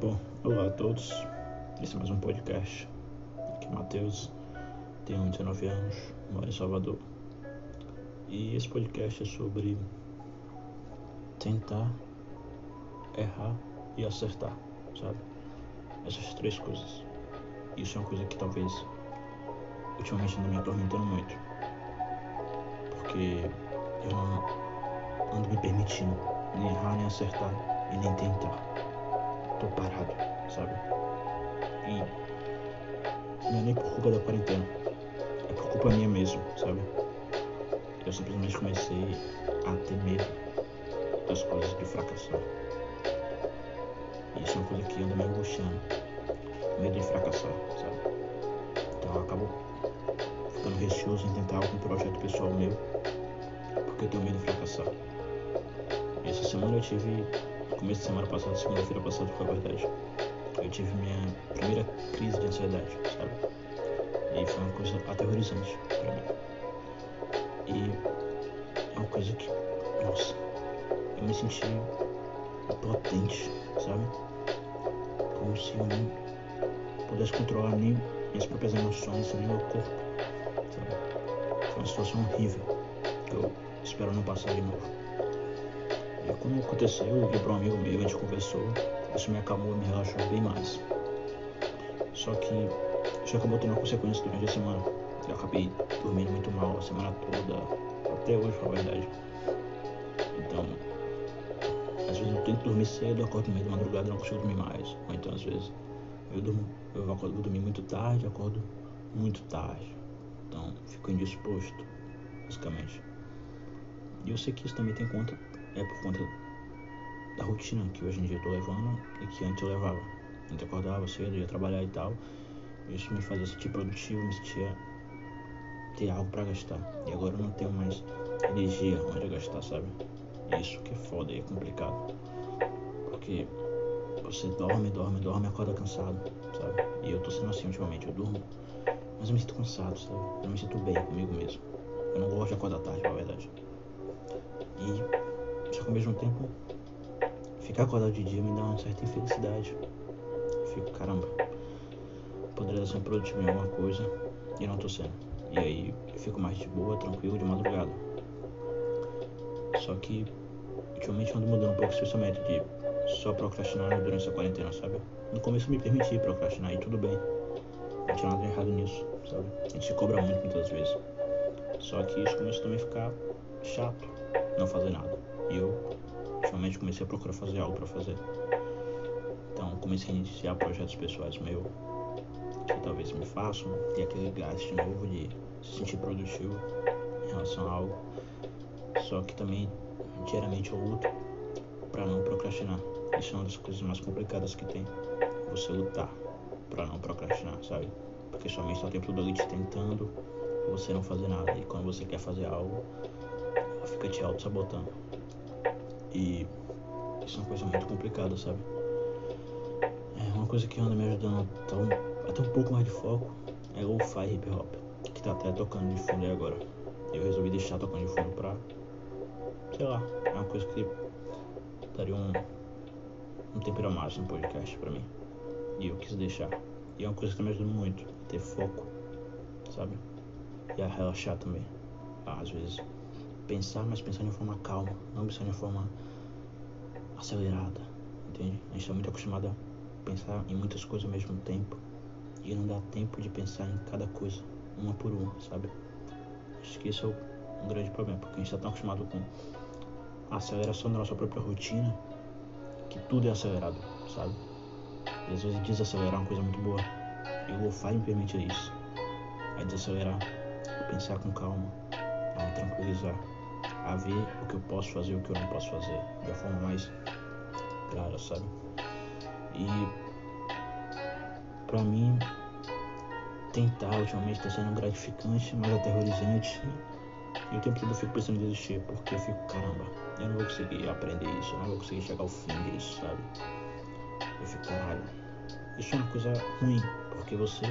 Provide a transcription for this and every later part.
Bom, olá a todos. Esse é mais um podcast. Aqui é Matheus, tenho 19 anos, moro em Salvador. E esse podcast é sobre tentar errar e acertar, sabe? Essas três coisas. Isso é uma coisa que talvez ultimamente anda me atormentando muito. Porque eu não ando me permitindo nem errar, nem acertar e nem tentar tô parado, sabe? E não é nem por culpa da quarentena, é por culpa minha mesmo, sabe? Eu simplesmente comecei a ter medo das coisas de fracassar. E isso é uma coisa que anda me angustiando. Medo de fracassar, sabe? Então eu acabo ficando receoso em tentar algum projeto pessoal meu, porque eu tenho medo de fracassar. Essa semana eu tive começo de semana passada, segunda-feira passada, foi a verdade. Eu tive minha primeira crise de ansiedade, sabe? E foi uma coisa aterrorizante pra mim. E é uma coisa que, nossa, eu me senti potente, sabe? Como se eu não pudesse controlar nem minhas próprias emoções, nem meu corpo, sabe? Foi uma situação horrível que eu espero não passar de novo. Quando aconteceu, eu liguei para um amigo meu, a gente conversou, isso me acalmou, me relaxou bem mais. Só que isso acabou tendo uma consequência durante a semana. Eu acabei dormindo muito mal a semana toda, até hoje, na verdade. Então, às vezes eu tento dormir cedo, acordo no meio da madrugada e não consigo dormir mais. Ou então, às vezes, eu durmo, eu acordo, vou dormir muito tarde, acordo muito tarde. Então, fico indisposto, basicamente. E eu sei que isso também tem conta é por conta da rotina que hoje em dia eu tô levando e que antes eu levava. Antes eu acordava cedo, ia trabalhar e tal. Isso me fazia sentir produtivo, me sentia ter algo para gastar. E agora eu não tenho mais energia onde gastar, sabe? Isso que é foda e é complicado. Porque você dorme, dorme, dorme acorda cansado, sabe? E eu tô sendo assim ultimamente, eu durmo, mas eu me sinto cansado, sabe? Eu não me sinto bem comigo mesmo. Eu não gosto de acordar tarde, na verdade. E só que ao mesmo tempo, ficar acordado de dia me dá uma certa infelicidade. Eu fico, caramba, poderia ser produtivo em alguma coisa e não tô sendo. E aí eu fico mais de boa, tranquilo, de madrugada. Só que ultimamente ando mudando um pouco esse pensamento de só procrastinar durante essa quarentena, sabe? No começo eu me permiti procrastinar e tudo bem. Não tinha nada de errado nisso, sabe? A gente se cobra muito muitas vezes. Só que isso começou também a ficar chato, não fazer nada. E eu ultimamente comecei a procurar fazer algo para fazer. Então comecei a iniciar projetos pessoais meus que talvez me façam ter aquele gás de novo de se sentir produtivo em relação a algo. Só que também diariamente eu luto para não procrastinar. Isso é uma das coisas mais complicadas que tem. Você lutar para não procrastinar, sabe? Porque sua mente está o tempo todo ali te tentando você não fazer nada. E quando você quer fazer algo, fica te auto-sabotando. E isso é uma coisa muito complicada, sabe? É uma coisa que anda me ajudando a ter um pouco mais de foco é o Fi Hip Hop, que tá até tocando de fundo aí agora. Eu resolvi deixar tocando de fundo pra. Sei lá, é uma coisa que daria um, um tempero a mais no podcast pra mim. E eu quis deixar. E é uma coisa que tá me ajudando muito, ter foco, sabe? E a relaxar também. Às vezes pensar, mas pensar de forma calma, não pensar de forma acelerada, entende? A gente está muito acostumado a pensar em muitas coisas ao mesmo tempo e não dá tempo de pensar em cada coisa, uma por uma, sabe? Acho que isso é um grande problema, porque a gente está tão acostumado com a aceleração da nossa própria rotina que tudo é acelerado, sabe? E às vezes desacelerar é uma coisa muito boa. E o lo-fi me permite isso. É desacelerar, pensar com calma, me tranquilizar a ver o que eu posso fazer e o que eu não posso fazer de uma forma mais clara, sabe? E pra mim tentar ultimamente está sendo gratificante, mas aterrorizante. E o tempo todo eu fico pensando em desistir, porque eu fico, caramba, eu não vou conseguir aprender isso, eu não vou conseguir chegar ao fim disso, sabe? Eu fico, caralho, isso é uma coisa ruim, porque você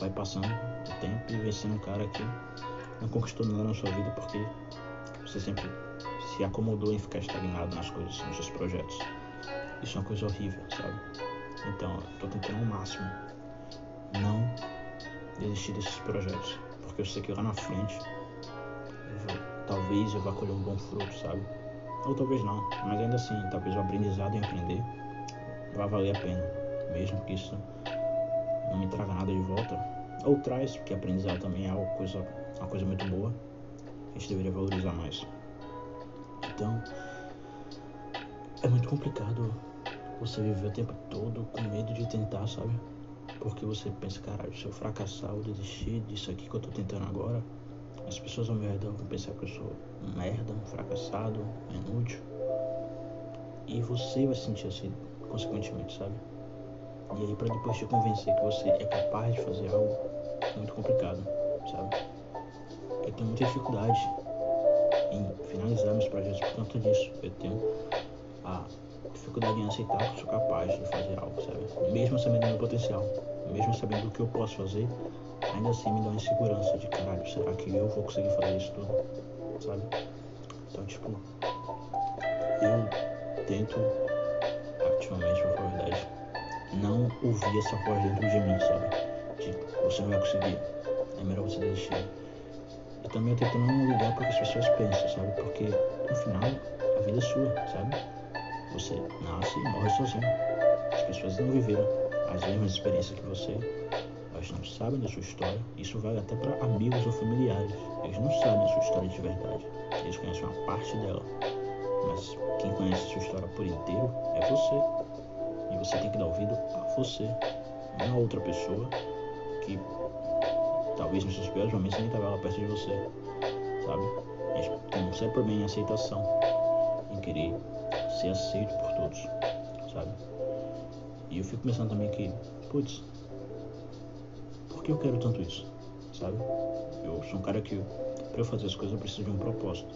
vai passando o tempo e vê sendo um cara que não conquistou nada na sua vida porque você sempre se acomodou em ficar estagnado nas coisas, nos seus projetos. isso é uma coisa horrível, sabe? Então, eu tô tentando ao máximo não desistir desses projetos, porque eu sei que lá na frente eu vou, talvez eu vá colher um bom fruto, sabe? Ou talvez não, mas ainda assim, talvez o aprendizado em aprender vai valer a pena, mesmo que isso não me traga nada de volta. Ou traz, porque aprendizado também é uma coisa, uma coisa muito boa, a gente deveria valorizar mais. Então, é muito complicado você viver o tempo todo com medo de tentar, sabe? Porque você pensa, caralho, se eu fracassar ou desistir disso aqui que eu tô tentando agora, as pessoas ao meu redor vão pensar que eu sou um merda, um fracassado, um inútil. E você vai se sentir assim, consequentemente, sabe? E aí, para depois te convencer que você é capaz de fazer algo, é muito complicado, sabe? Eu tenho muita dificuldade em finalizar meus projetos por conta disso. Eu tenho a dificuldade em aceitar que sou capaz de fazer algo, sabe? Mesmo sabendo do meu potencial, mesmo sabendo do que eu posso fazer, ainda assim me dá uma insegurança de caralho, será que eu vou conseguir fazer isso tudo, sabe? Então, tipo, eu tento ativamente, pra falar a verdade, não ouvir essa voz dentro de mim, sabe? De você não vai conseguir, é melhor você desistir. E também eu tento não ligar para que as pessoas pensam, sabe? Porque no final a vida é sua, sabe? Você nasce e morre sozinho. As pessoas não viveram as mesmas experiências que você, elas não sabem da sua história. Isso vale até para amigos ou familiares. Eles não sabem a sua história de verdade. Eles conhecem uma parte dela. Mas quem conhece a sua história por inteiro é você. E você tem que dar ouvido a você, não a outra pessoa que talvez nos seus piores momentos nem estava perto de você, sabe? A gente tem um sério problema em aceitação, em querer ser aceito por todos, sabe? E eu fico pensando também que, putz, por que eu quero tanto isso, sabe? Eu sou um cara que, para eu fazer as coisas, eu preciso de um propósito.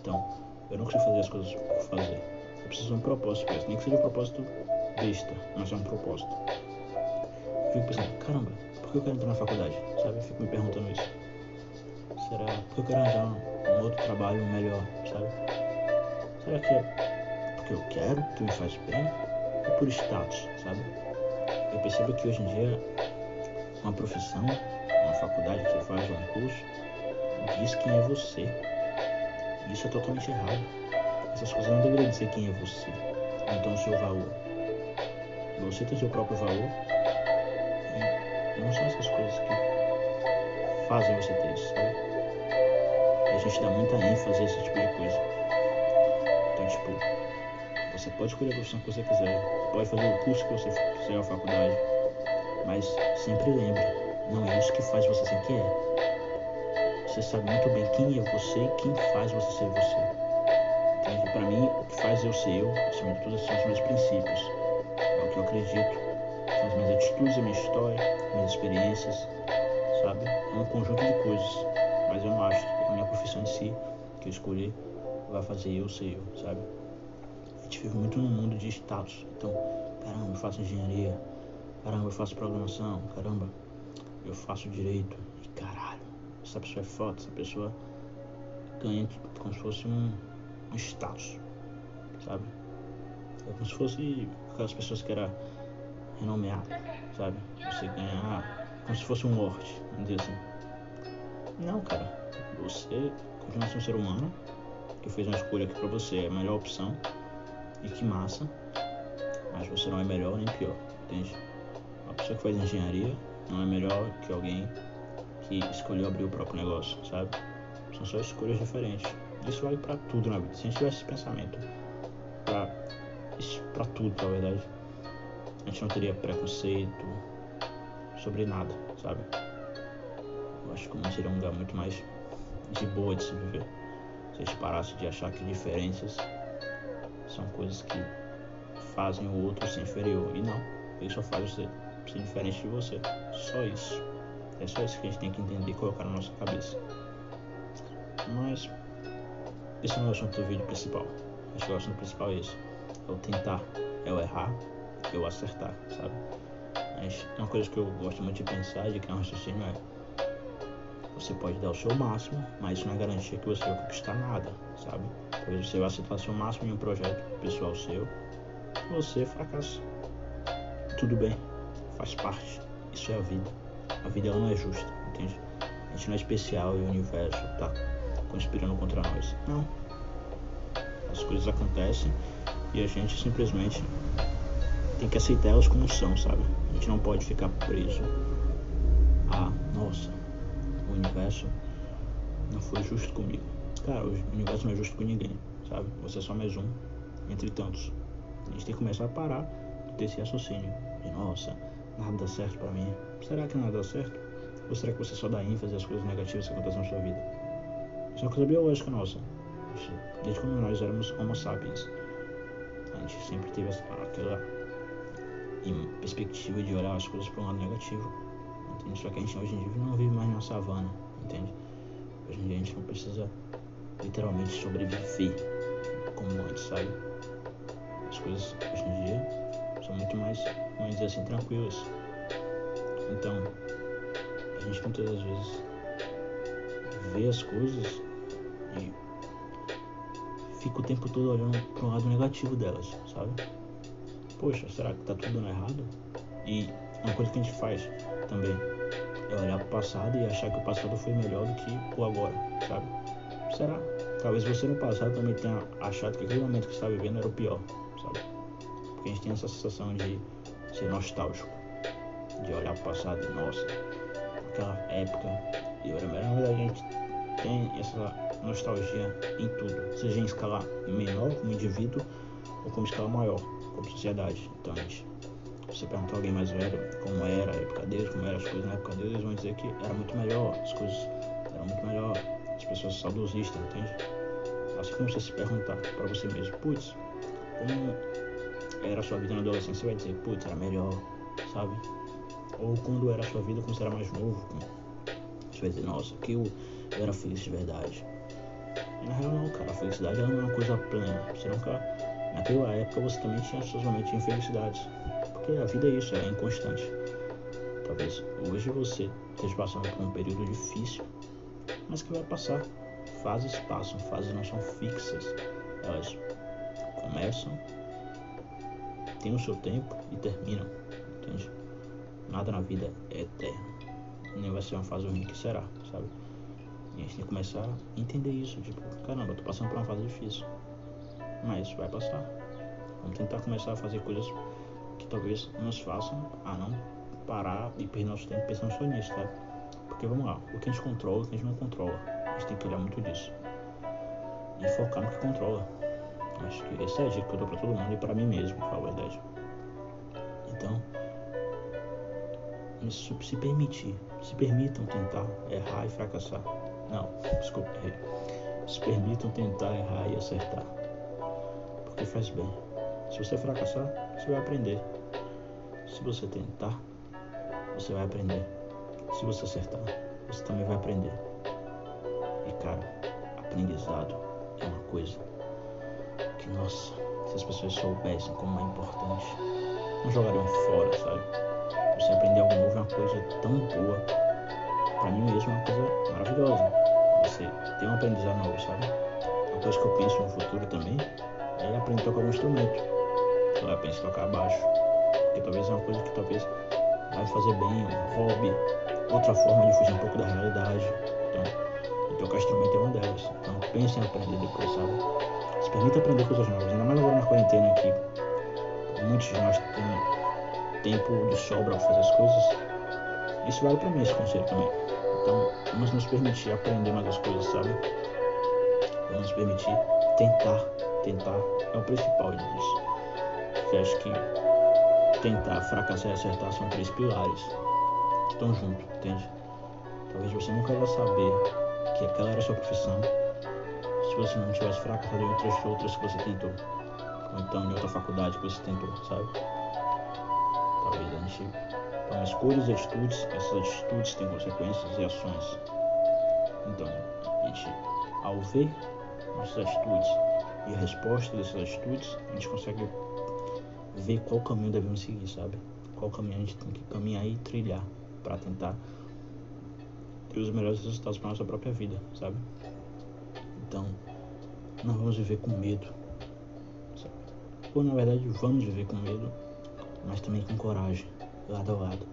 Então, eu não consigo fazer as coisas por fazer. Eu preciso de um propósito para isso. Nem que seja um propósito besta, mas é um propósito. Eu fico pensando, caramba, que eu quero entrar na faculdade? Sabe? Eu fico me perguntando isso. Será porque eu quero arranjar um, um outro trabalho melhor, sabe? Será que é porque eu quero, que me faz bem? Ou por status, sabe? Eu percebo que hoje em dia uma profissão, uma faculdade que faz, um curso, diz quem é você. Isso é totalmente errado. Essas coisas não deveriam dizer quem é você, então o seu valor. Você tem seu próprio valor não são essas coisas que fazem você ter isso, sabe? E a gente dá muita ênfase a esse tipo de coisa. Então, tipo, você pode escolher a profissão que você quiser, pode fazer o curso que você quiser, a faculdade, mas sempre lembre, não é isso que faz você ser quem é. Você sabe muito bem quem é você e quem faz você ser você. Entende? Para mim, o que faz eu ser eu, acima de tudo, são os meus princípios. É o que eu acredito. São as minhas atitudes, a minha história, minhas experiências, sabe? É um conjunto de coisas. Mas eu não acho que a minha profissão em si, que eu escolhi, vai fazer eu ser eu, sabe? A gente vive muito num mundo de status. Então, caramba, eu faço engenharia. Caramba, eu faço programação. Caramba, eu faço direito. E caralho, essa pessoa é foda, essa pessoa ganha como se fosse um um status, sabe? É como se fosse aquelas pessoas que era renomeado, sabe? Você ganhar como se fosse um lord, vamos dizer assim. Não, cara. Você continua sendo um ser humano que fez uma escolha que pra você é a melhor opção e que massa, mas você não é melhor nem pior, entende? Uma pessoa que faz engenharia não é melhor que alguém que escolheu abrir o próprio negócio, sabe? São só escolhas diferentes. Isso vale para tudo na vida. Se a gente tivesse esse pensamento para para tudo, na verdade, a gente não teria preconceito sobre nada, sabe? Eu acho que o mundo seria um lugar muito mais de boa de se viver. Se a gente parasse de achar que diferenças são coisas que fazem o outro ser inferior. E não, ele só faz você ser diferente de você. Só isso. É só isso que a gente tem que entender e colocar na nossa cabeça. Mas esse não é o assunto do vídeo principal. Acho que o assunto principal é esse. É o tentar, é o errar, é o acertar, sabe? Mas uma coisa que eu gosto muito de pensar, de criar um raciocínio é você pode dar o seu máximo, mas isso não é garantia que você vai conquistar nada, sabe? Talvez você vai acertar seu máximo em um projeto pessoal seu, você fracassa. Tudo bem, faz parte. Isso é a vida. A vida ela não é justa, entende? A gente não é especial e o universo tá conspirando contra nós. Não. As coisas acontecem e a gente simplesmente tem que aceitar elas como são, sabe? A gente não pode ficar preso a, nossa, o universo não foi justo comigo. Cara, o universo não é justo com ninguém, sabe? Você é só mais um entre tantos. A gente tem que começar a parar de ter esse raciocínio. De, nossa, nada dá certo para mim. Será que nada dá certo? Ou será que você só dá ênfase às coisas negativas que acontecem na sua vida? Isso é uma coisa biológica nossa. Desde quando nós éramos Homo sapiens, a gente sempre teve aquela perspectiva de olhar as coisas para um lado negativo. Entende? Só que a gente hoje em dia não vive mais na savana, entende? Hoje em dia a gente não precisa literalmente sobreviver como antes, sabe? As coisas hoje em dia são muito mais, vamos dizer assim, tranquilas. Então, a gente muitas das vezes vê as coisas e fica o tempo todo olhando para o lado negativo delas, sabe? Poxa, será que tá tudo dando errado? E uma coisa que a gente faz também é olhar para o passado e achar que o passado foi melhor do que o agora, sabe? Será? Talvez você no passado também tenha achado que aquele momento que você está vivendo era o pior, sabe? Porque a gente tem essa sensação de ser nostálgico, de olhar para o passado e, nossa, aquela época. E na verdade a gente tem essa nostalgia em tudo, seja em escala menor como indivíduo ou como escala maior como sociedade. Então, gente, se você perguntar alguém mais velho como era a época deles, como eram as coisas na época deles, eles vão dizer que era muito melhor, as coisas eram muito melhor, as pessoas saudosistas, entende? Assim como você se perguntar para você mesmo, putz, como era a sua vida na adolescência, você vai dizer, putz, era melhor, sabe? Ou quando era a sua vida quando você era mais novo, você vai dizer, nossa, que eu, eu era feliz de verdade. E na real não, cara, a felicidade não é uma coisa plena. Você nunca. Naquela época você também tinha suas momentos de infelicidades. Porque a vida é isso, é inconstante. Talvez hoje você esteja passando por um período difícil, mas que vai passar. Fases passam, fases não são fixas. Elas começam, têm o seu tempo e terminam. Entende? Nada na vida é eterno. Nem vai ser uma fase ruim que será, sabe? E a gente tem que começar a entender isso. Tipo, caramba, eu tô passando por uma fase difícil. Mas vai passar. Vamos tentar começar a fazer coisas que talvez nos façam a não parar e perder nosso tempo pensando só nisso, tá? Porque vamos lá, o que a gente controla, o que a gente não controla. A gente tem que olhar muito disso. E focar no que controla. Acho que essa é a dica que eu dou pra todo mundo e pra mim mesmo, pra falar a verdade. Então, se permitir, se permitam tentar errar e fracassar. Não, desculpa, errei. Se permitam tentar errar e acertar. Porque faz bem. Se você fracassar, você vai aprender. Se você tentar, você vai aprender. Se você acertar, você também vai aprender. E cara, aprendizado é uma coisa que, nossa, se as pessoas soubessem como é importante, não jogariam fora, sabe? Você aprender algo novo é uma coisa tão boa. Pra mim mesmo é uma coisa maravilhosa. Você tem um aprendizado novo, sabe? Uma coisa que eu penso no futuro também é aprender a tocar um instrumento. Eu penso em tocar baixo. Porque talvez é uma coisa que talvez vai fazer bem, um hobby, outra forma de fugir um pouco da realidade. Então, tocar instrumento é uma delas. Então pense em aprender depois, sabe? Se permita aprender coisas novas, ainda mais agora na quarentena aqui. Muitos de nós têm tempo de sobra para fazer as coisas. Isso vale para mim esse conselho também. Então, vamos nos permitir aprender mais as coisas, sabe? Vamos nos permitir tentar. Tentar é o principal disso. Porque acho que tentar, fracassar e acertar são três pilares que estão juntos, entende? Talvez você nunca vá saber que aquela era a sua profissão se você não tivesse fracassado em outras outras que você tentou. Ou então em outra faculdade que você tentou, sabe? Talvez a gente tome escolhas e atitudes, essas atitudes têm consequências e ações. Então, a gente, ao ver nossas atitudes e a resposta dessas atitudes, a gente consegue ver qual caminho devemos seguir, sabe? Qual caminho a gente tem que caminhar e trilhar para tentar ter os melhores resultados para nossa própria vida, sabe? Então, não vamos viver com medo, sabe? Ou na verdade vamos viver com medo, mas também com coragem, lado a lado,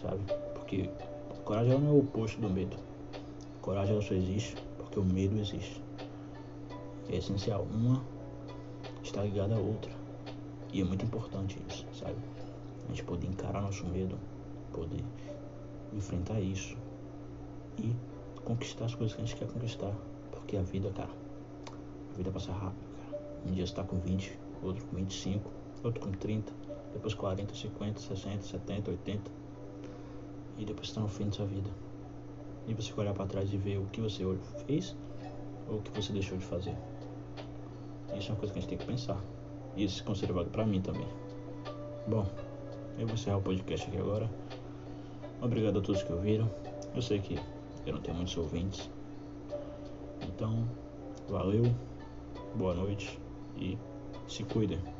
sabe? Porque coragem não é o oposto do medo. Coragem só existe porque o medo existe. É essencial. Uma está ligada à outra. E é muito importante isso, sabe? A gente poder encarar nosso medo, poder enfrentar isso e conquistar as coisas que a gente quer conquistar. Porque a vida, cara, a vida passa rápido, cara. Um dia você tá com 20, outro com 25, outro com 30, depois 40, 50, 60, 70, 80. E depois você tá no fim da sua vida. E você olhar para trás e ver o que você fez ou o que você deixou de fazer. Isso é uma coisa que a gente tem que pensar. E isso conselho vale para mim também. Bom, eu vou encerrar o podcast aqui agora. Obrigado a todos que ouviram. Eu sei que eu não tenho muitos ouvintes. Então, valeu, boa noite e se cuidem.